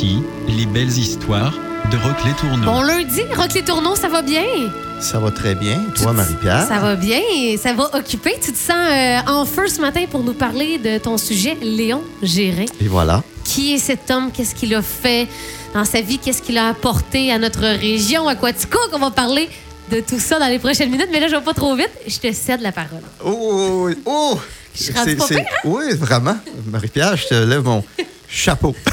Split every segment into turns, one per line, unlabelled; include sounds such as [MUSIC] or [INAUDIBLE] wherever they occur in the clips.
Voici les belles histoires de Rock les Tourneaux.
Bon lundi, Rock les Tourneaux, ça va bien?
Ça va très bien. Toi, Marie-Pierre?
Ça va bien, ça va occuper. Tu te sens euh, en feu ce matin pour nous parler de ton sujet, Léon Gérin.
Et voilà.
Qui est cet homme? Qu'est-ce qu'il a fait dans sa vie? Qu'est-ce qu'il a apporté à notre région, Aquatico? On va parler de tout ça dans les prochaines minutes. Mais là, je ne vais pas trop vite. Je te cède la parole.
Oh, oh!
Je suis pas
C'est-
pire, hein?
Oui, vraiment. Marie-Pierre, je te lève mon chapeau. [LAUGHS]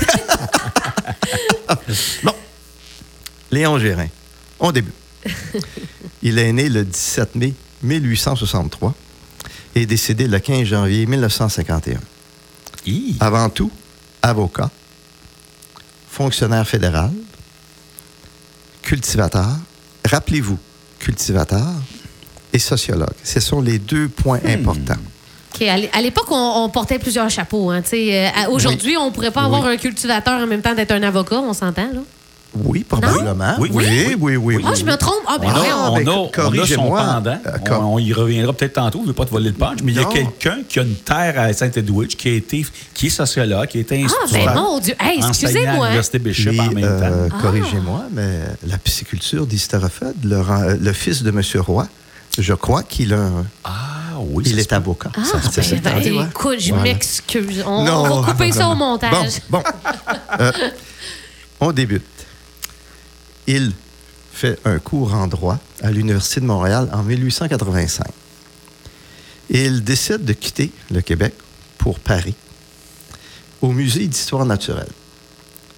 [LAUGHS] bon. Léon Gérin, on débute. Il est né le 17 mai 1863 et est décédé le 15 janvier 1951.
Hi.
Avant tout, avocat, fonctionnaire fédéral, cultivateur. Rappelez-vous, cultivateur et sociologue. Ce sont les deux points importants.
OK, à l'é- à l'époque, on, on portait plusieurs chapeaux. Hein, tu sais, euh, Aujourd'hui, on ne pourrait pas avoir
Oui.
un cultivateur en même temps d'être un avocat, on s'entend, là?
Oui, probablement.
Oui,
oui,
oui,
oui, oui.
Ah, je me trompe? Ah, ben
On a.
Ah,
on a- on a son
corrigez-moi.
pendant. On, y reviendra peut-être tantôt. Je ne veux pas te voler le punch, mais il y a quelqu'un qui a une terre à Saint-Edwidge, qui, a été, qui est sociologue, qui a été
Ah,
instituteur,
ben mon Dieu. Hey,
enseignant à
excusez-moi.
l'Université Bishop en même
euh,
temps.
Corrigez-moi, mais la pisciculture d'Hysterophède, le, fils de M. Roy, je crois qu'il a un-
Ah oui,
il est avocat.
Ah,
Ça,
ben, écoute, je
Voilà.
m'excuse. On, va couper ça au [LAUGHS] montage.
Bon, bon. Euh, on débute. Il fait un cours en droit à l'Université de Montréal en 1885. Il décide de quitter le Québec pour Paris, au Musée d'histoire naturelle.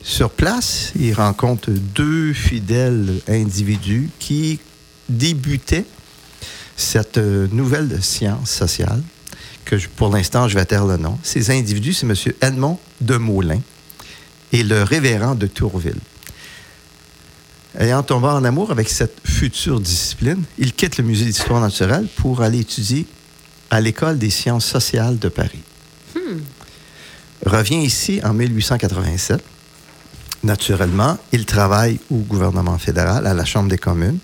Sur place, il rencontre deux fidèles individus qui débutaient cette euh, nouvelle science sociale, que je- pour l'instant, je vais taire le nom. Ces individus, c'est M. Edmond de Moulin et le révérend de Tourville. Ayant tombé en amour avec cette future discipline, il quitte le musée d'histoire naturelle pour aller étudier à l'École des sciences sociales de Paris. Revient ici en 1887. Naturellement, il travaille au gouvernement fédéral, à la Chambre des communes,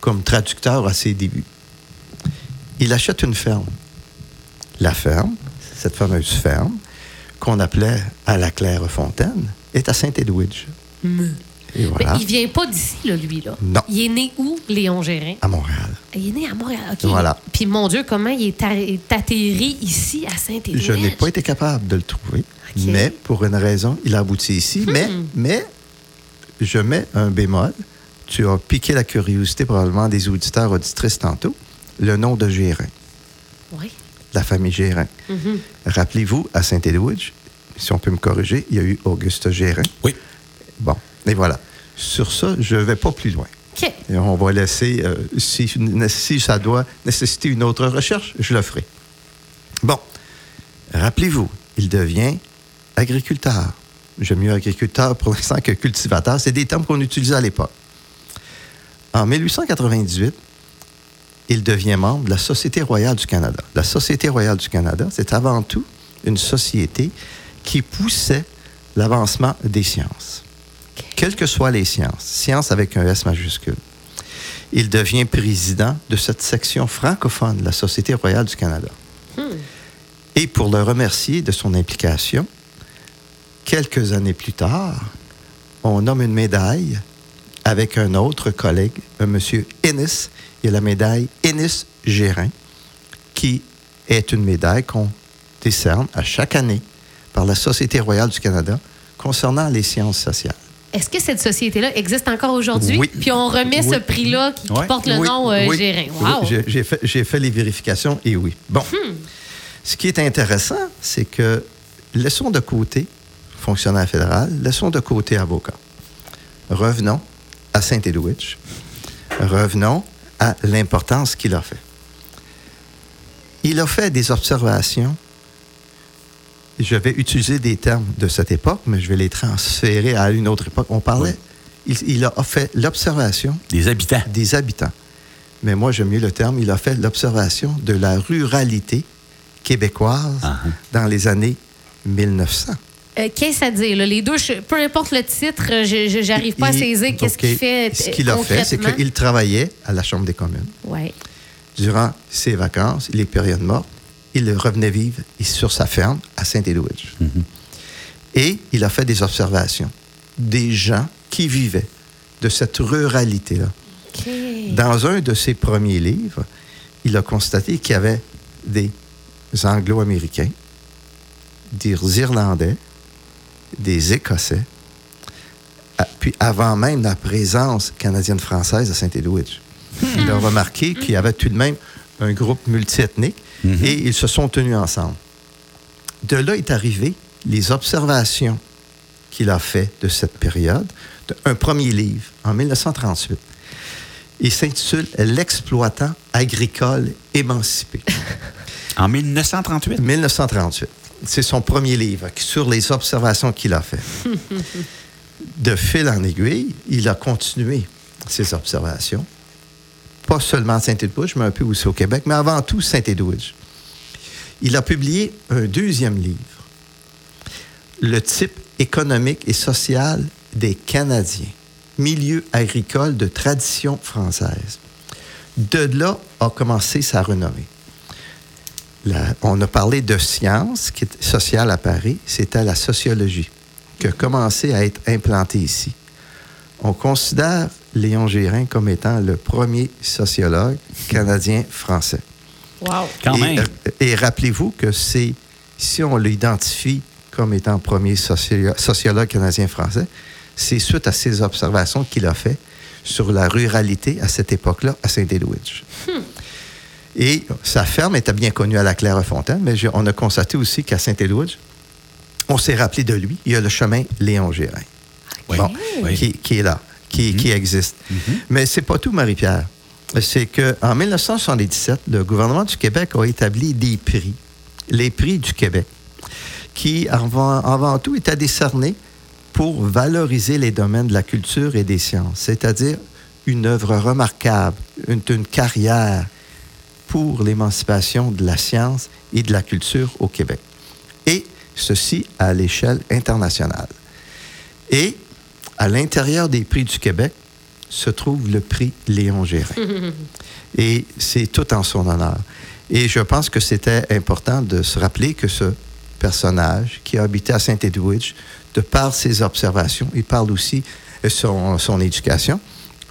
comme traducteur à ses débuts. Il achète une ferme. La ferme, cette fameuse ferme, qu'on appelait à la Clairefontaine, est à Saint-Edwidge. Et voilà,
Mais il vient pas d'ici, là, lui. Là.
Non.
Il est né où, Léon Gérin?
à Montréal.
Il est né à Montréal. OK.
Voilà.
Puis, mon Dieu, comment il est, atterri ici, à Saint-Étienne?
Je n'ai pas été capable de le trouver, mais pour une raison, il a abouti ici. Mais, mais, je mets un bémol. Tu as piqué la curiosité probablement des auditeurs, auditrices tantôt. Le nom de Gérin,
Oui.
la famille Gérin.
Mhm.
Rappelez-vous, à Saint-Edwidge, si on peut me corriger, il y a eu Auguste Gérin.
Oui.
Bon, et voilà. Sur ça, je ne vais pas plus loin.
OK.
Et on va laisser, euh, si, si ça doit nécessiter une autre recherche, je le ferai. Bon, rappelez-vous, il devient agriculteur. J'aime mieux agriculteur pour l'instant que cultivateur. C'est des termes qu'on utilisait à l'époque. En 1898, il devient membre de la Société royale du Canada. La Société royale du Canada, c'est avant tout une société qui poussait l'avancement des sciences quelles que soient les sciences, sciences avec un S majuscule. Il devient président de cette section francophone de la Société royale du Canada. Et pour le remercier de son implication, quelques années plus tard, on nomme une médaille avec un autre collègue, un monsieur Ennis. Il y a la médaille Ennis Gérin, qui est une médaille qu'on décerne à chaque année par la Société royale du Canada concernant les sciences sociales.
Est-ce que cette société-là existe encore aujourd'hui?
Oui.
Puis on remet
Oui.
ce prix-là qui, porte le nom euh, Gérin. Wow.
j'ai- fait, les vérifications et oui. Bon. Ce qui est intéressant, c'est que laissons de côté fonctionnaire fédéral, laissons de côté avocat. Revenons à Saint-Edwidge. Revenons à l'importance qu'il a fait. Il a fait des observations. Je vais utiliser des termes de cette époque, mais je vais les transférer à une autre époque. On parlait, il, il a fait l'observation
Des habitants.
des habitants. Mais moi, j'aime mieux le terme, il a fait l'observation de la ruralité québécoise
Ah, ah.
dans les années 1900.
Euh, Qu'est-ce à dire? là? Les deux, je- peu importe le titre, je n'arrive pas à saisir qu'est-ce qu'il fait
Ce qu'il a fait, c'est qu'il travaillait à la Chambre des communes.
Ouais.
Durant ses vacances, les périodes mortes, il revenait vivre sur sa ferme à Saint-Édouard.
Mhm.
Et il a fait des observations. des gens qui vivaient de cette ruralité-là. Dans un de ses premiers livres, il a constaté qu'il y avait des Anglo-Américains, des Irlandais, des Écossais, puis avant même la présence canadienne-française à Saint-Edwidge. Il a remarqué qu'il y avait tout de même un groupe multiethnique et ils se sont tenus ensemble. De là est arrivé les observations qu'il a fait de cette période, de- un premier livre en 1938. Il s'intitule L'exploitant agricole émancipé.
En 1938?
1938. C'est son premier livre sur les observations qu'il a fait. [LAUGHS] De fil en aiguille, il a continué ses observations, pas seulement à Saint-Edwidge, mais un peu aussi au Québec, mais avant tout Saint-Edwidge. Il a publié un deuxième livre, Le type économique et social des Canadiens, milieu agricole de tradition française. De là a commencé sa renommée. La- on a parlé de science qui est sociale à Paris, c'était la sociologie qui a commencé à être implantée ici. On considère Léon Gérin comme étant le premier sociologue canadien-français.
Wow.
Quand
et,
même.
euh, et rappelez-vous que c'est, si on l'identifie comme étant premier socio- sociologue canadien-français, c'est suite à ses observations qu'il a fait sur la ruralité à cette époque-là à Saint-Edwidge. Et sa ferme était bien connue à la Clairefontaine, mais on a constaté aussi qu'à Saint-Edwidge, on s'est rappelé de lui. Il y a le chemin Léon Gérin,
Oui.
bon,
Oui.
qui, qui est là, qui, qui existe. Mais c'est pas tout, Marie-Pierre. C'est qu'en 1977, le gouvernement du Québec a établi des prix, les prix du Québec, qui avant, avant tout étaient décernés pour valoriser les domaines de la culture et des sciences, c'est-à-dire une œuvre remarquable, une, une carrière pour l'émancipation de la science et de la culture au Québec. Et ceci à l'échelle internationale. Et à l'intérieur des prix du Québec se trouve le prix Léon Gérin. [LAUGHS] Et c'est tout en son honneur. Et je pense que c'était important de se rappeler que ce personnage qui a habité à Saint-Edwidge, de par ses observations, il parle aussi de son, son éducation,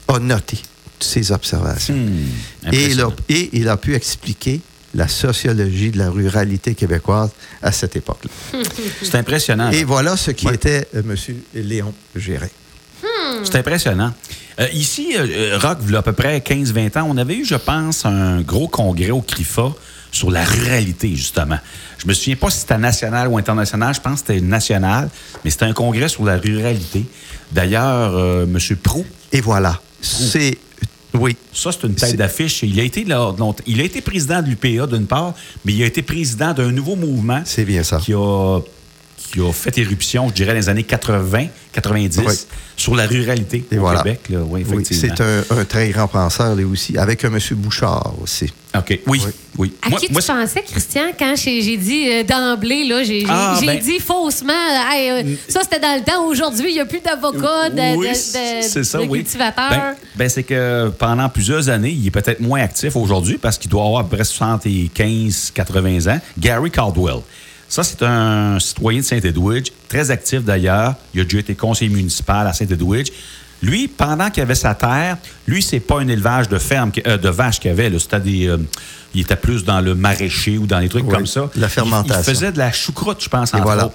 a noté ses observations.
Hmm,
Et il, a,
impressionnant.
et il a pu expliquer la sociologie de la ruralité québécoise à cette époque-là. [LAUGHS]
C'est impressionnant.
Et
là.
voilà ce qui
Ouais.
était euh, M. Léon Gérin.
C'est impressionnant. Euh, ici, euh, Rock, il y a à peu près 15-20 ans, on avait eu, je pense, un gros congrès au CRIFA sur la ruralité, justement. Je me souviens pas si c'était national ou international, je pense que c'était national, mais c'était un congrès sur la ruralité. D'ailleurs, euh, M. Prou,
Et voilà. C'est. Oui.
ça, c'est une tête d'affiche. Il a été là- il a été président de l'UPA d'une part, mais il a été président d'un nouveau mouvement
C'est bien ça.
qui a, qui a fait éruption, je dirais, dans les années 80, 90,
Oui.
sur la ruralité
Et
au
voilà.
Québec. Là. Oui,
c'est un, un très grand penseur, lui aussi, avec un M. Bouchard aussi.
OK. Oui,
Oui.
oui.
À
Moi-
qui
moi,
tu pensais, Christian, quand j'ai dit euh, d'emblée, là, j'ai j'ai-
Ah,
j'ai
ben-
dit faussement, euh, Hey, euh, ça c'était dans le temps, aujourd'hui, il n'y a plus d'avocats, de,
Oui,
de- de-
c'est ça,
de
oui.
cultivateurs.
Ben, ben, c'est que pendant plusieurs années, il est peut-être moins actif aujourd'hui parce qu'il doit avoir à peu près 75, 80 ans. Gary Caldwell. Ça, c'est un citoyen de Saint-Edwidge, très actif d'ailleurs. Il a déjà été conseiller municipal à Saint-Edwidge. Lui, pendant qu'il avait sa terre, lui, c'est pas un élevage de ferme, euh, de vaches qu'il avait. des, euh, il était plus dans le maraîcher ou dans des trucs
Oui,
comme ça.
la fermentation.
Il, faisait de la choucroute, je pense, entre
voilà.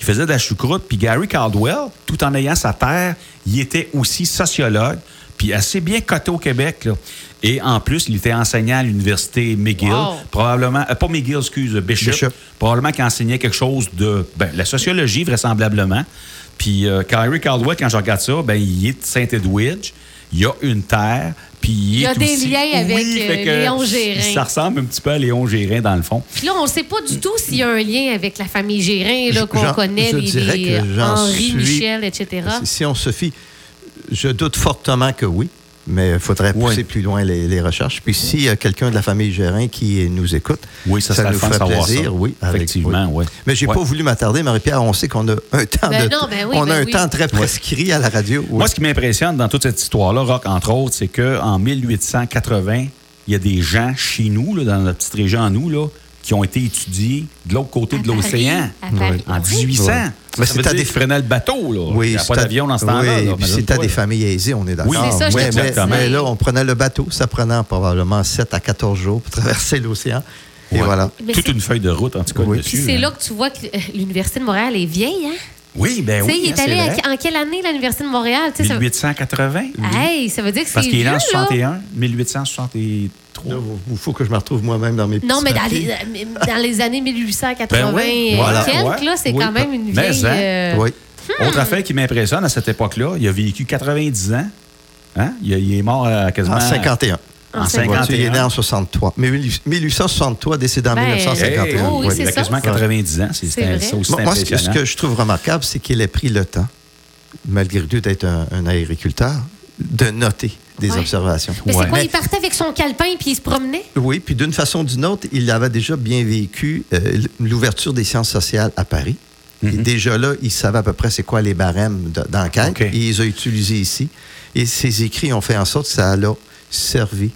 Il faisait de la choucroute. Puis Gary Caldwell, tout en ayant sa terre, il était aussi sociologue, puis assez bien coté au Québec. là. Et en plus, il était enseignant à l'université McGill.
Wow.
Probablement, euh, pas McGill, excuse, Bishop.
Bishop.
Probablement qu'il enseignait quelque chose de ben, la sociologie, vraisemblablement. Puis euh, Gary Caldwell, quand je regarde ça, ben, il est de Saint-Edwidge. Il a une terre. Puis il,
Il y a des
aussi-
liens avec,
Oui,
euh,
que
Léon Gérin.
Ça ressemble un petit peu à Léon Gérin, dans le fond.
Puis là, on ne sait pas du tout s'il y a un lien avec la famille Gérin, qu'on connaît,
je
les,
dirais
les, euh, Henri,
suis-
Michel, etc.
Si on se fie, je doute fortement que oui, mais il faudrait
Oui.
pousser plus loin les, les recherches. Puis s'il y a quelqu'un de la famille Gérin qui nous écoute,
Oui, ça
nous ferait plaisir,
ça.
oui. avec-
Effectivement, oui.
Mais j'ai
Ouais.
pas voulu m'attarder, Marie-Pierre. On sait qu'on a un temps
Ben
de,
non, ben oui,
on a
ben
un
oui.
temps très prescrit à la radio. oui.
Moi, ce qui m'impressionne dans toute cette histoire-là, Rock, entre autres, c'est qu'en 1880, il y a des gens chez nous, là, dans notre petite région, à nous, là, qui ont été étudiés de l'autre côté
À
de l'océan. En
Oui.
1800.
Ouais.
Ça,
Mais
ça
c'est à des-
le bateau, là. Il n'y a
c'est
pas d'avion dans ce temps-là.
Oui,
là,
puis c'était des familles aisées, on est d'accord.
Oui,
c'est ça,
mais, mais là, on prenait le bateau, ça prenait probablement 7 à 14 jours pour traverser l'océan. Et
Ouais.
voilà.
Mais
Toute une feuille de route, en tout cas,
Oui.
Puis c'est
hein.
là que tu vois que l'Université de Montréal est vieille, hein?
Oui, ben
tu sais,
oui.
il
hein,
est
c'est
allé à- en quelle année, l'Université de Montréal? Tu sais, ça-
1880.
Hey, ça veut dire que c'est
Parce qu'il est en
là.
61, 1863.
Il faut que je me retrouve moi-même dans mes petits
Non, mais dans les, dans les années 1880
Ben oui,
et
voilà,
quelques,
ouais.
là, c'est
Oui,
quand même une
mais
vieille...
hein.
euh,
Oui.
Autre affaire qui m'impressionne à cette époque-là, il a vécu 90 ans. Hein? Il, il est mort à quasiment...
En 51.
En
En
51.
Tu, il est né
51.
en 63. Mais 1863, décédé en
Ben,
1951.
Hey,
Oh, oui,
Oui.
il a quasiment 90 ans. C'est aussi
Moi, ce, que, ce que je trouve remarquable, c'est qu'il ait pris le temps, malgré tout d'être un, un agriculteur, de noter des
Ouais.
observations.
Mais
Ouais.
c'est quoi,
Mais-
il partait avec son calepin puis il se promenait?
Oui, puis d'une façon ou d'une autre, il avait déjà bien vécu euh, l'ouverture des sciences sociales à Paris. Et déjà là, il savait à peu près c'est quoi les barèmes de- d'enquête.
OK.
Et il les a utilisés ici. Et ses écrits ont fait en sorte que ça l'a servi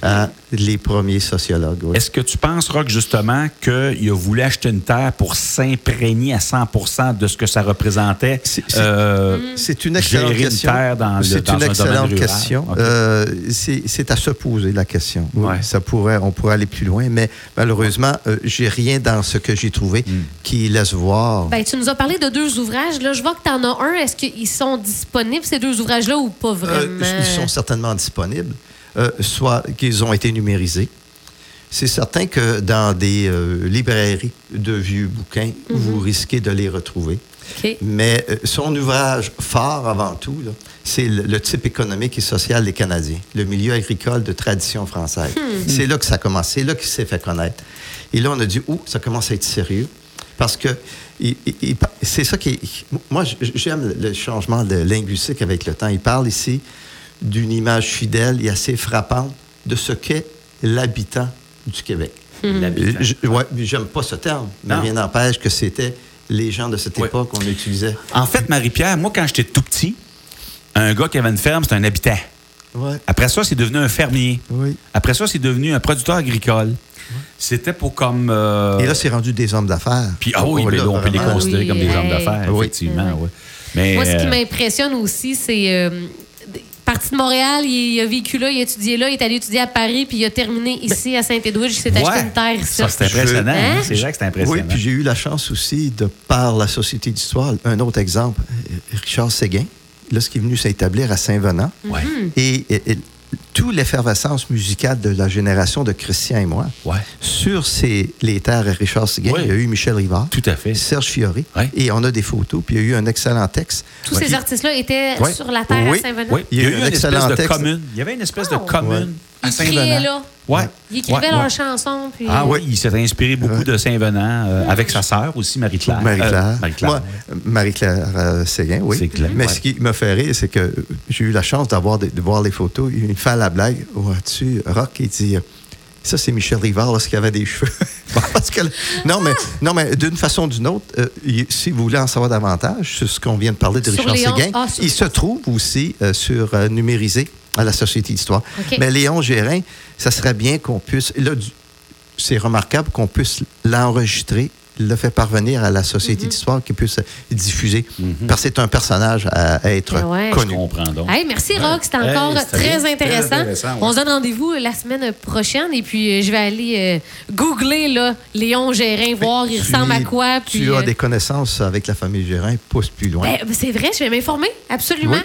à les premiers sociologues. oui.
Est-ce que tu penses, Rock, justement, qu'il a voulu acheter une terre pour s'imprégner à 100% de ce que ça représentait?
C'est-
euh,
C'est une excellente
gérer une
question.
terre dans le-
C'est
dans
une
un domaine
excellente
rural.
question.
OK.
Euh, c'est à se poser la question. Oui,
Ouais.
ça pourrait, on pourrait aller plus loin, mais malheureusement, euh, j'ai rien dans ce que j'ai trouvé
Hmm.
qui laisse voir.
Ben, tu nous as parlé de deux ouvrages. Là, je vois que tu en as un. Est-ce qu'ils sont disponibles, ces deux ouvrages-là, ou pas
Euh,
vraiment?
ils sont certainement disponibles, euh, soit qu'ils ont été numérisés. C'est certain que dans des euh, librairies de vieux bouquins, vous risquez de les retrouver. Mais euh, son ouvrage phare avant tout, c'est le, le type économique et social des Canadiens, le milieu agricole de tradition française. C'est là que ça a commencé, c'est là qu'il s'est fait connaître. Et là, on a dit, oh, ça commence à être sérieux. Parce que c'est ça qui. Moi, j'aime le changement de linguistique avec le temps. Il parle ici d'une image fidèle et assez frappante de ce qu'est l'habitant du Québec. ouais, j'aime pas ce terme, mais
Non.
rien n'empêche que c'était les gens de cette époque qu'on utilisait.
En fait, Marie-Pierre, moi, quand j'étais tout petit, un gars qui avait une ferme, c'était un habitant.
Ouais.
Après ça, c'est devenu un fermier.
Oui.
Après ça, c'est devenu un producteur agricole. C'était pour comme... euh,
Et là, c'est rendu des hommes d'affaires.
Puis, ah oui,
Oh,
mais
là,
on peut les considérer
oui,
comme des hommes d'affaires,
Oui.
effectivement. ouais. Mais,
Moi, ce qui
euh,
m'impressionne aussi, c'est. euh, parti de Montréal, il, il a vécu là, il a étudié là, il est allé étudier à Paris, puis il a terminé ici à Saint-Édouard. Il s'est acheté
ouais.
une terre ici.
Ça, c'est impressionnant.
Hein?
C'est vrai que c'est impressionnant.
Oui, puis j'ai eu la chance aussi de, par la Société d'histoire, un autre exemple, euh, Richard Séguin, lorsqu'il est venu s'établir à Saint-Venant.
Ouais.
Et, et, et toute l'effervescence musicale de la génération de Christian et moi,
Ouais.
sur ces, les terres à Richard Séguin,
Oui.
il y a eu Michel Rivard,
Tout à fait.
Serge Fiori,
Ouais.
et on a des photos, puis il y a eu un excellent texte.
Tous
Ouais.
ces artistes-là étaient
Ouais.
sur la terre
Oui.
à Saint-Venant.
Oui, il y a eu
un
une espèce
excellent
de
texte.
commune. Il y avait une espèce de
Oh.
commune à
Ils criaient
Saint-Venant.
là.
Ouais.
Ils écrivaient
Ouais,
leurs
ouais.
chansons. Puis...
Ah oui, il s'est inspiré beaucoup
Ouais.
de Saint-Venant euh, avec sa sœur aussi, Marie-Claire.
Marie-Claire.
Euh, Marie-Claire.
Euh, Séguin, oui.
C'est clair,
Mais
ouais.
ce qui me fait rire, c'est que j'ai eu la chance d'avoir de, de voir les photos. Il me fait la blague. Vois-tu, Rock, il dit Ça, c'est Michel Rivard lorsqu'il avait des cheveux. [LAUGHS] Parce que, non, mais, non, mais d'une façon ou d'une autre, euh, si vous voulez en savoir davantage sur ce qu'on vient de parler de
Sur
Richard
Léon-
Séguin,
ah,
il se trouve aussi euh, sur euh, numérisé à la Société d'histoire. Mais Léon Gérin, ça serait bien qu'on puisse. Là, c'est remarquable qu'on puisse l'enregistrer, le faire parvenir à la Société
Mhm.
d'histoire qui puisse diffuser. Parce que c'est un personnage à, à être.
Je
connu.
comprends donc.
Hey, merci Rock, c'était encore très intéressant.
très intéressant, ouais.
On se donne rendez-vous la semaine prochaine et puis euh, je vais aller euh, googler là, Léon Gérin, voir il ressemble à quoi. Puis,
Tu as
euh,
des connaissances avec la famille Gérin, pousse plus loin.
ben, c'est vrai, je vais m'informer, absolument.
Oui.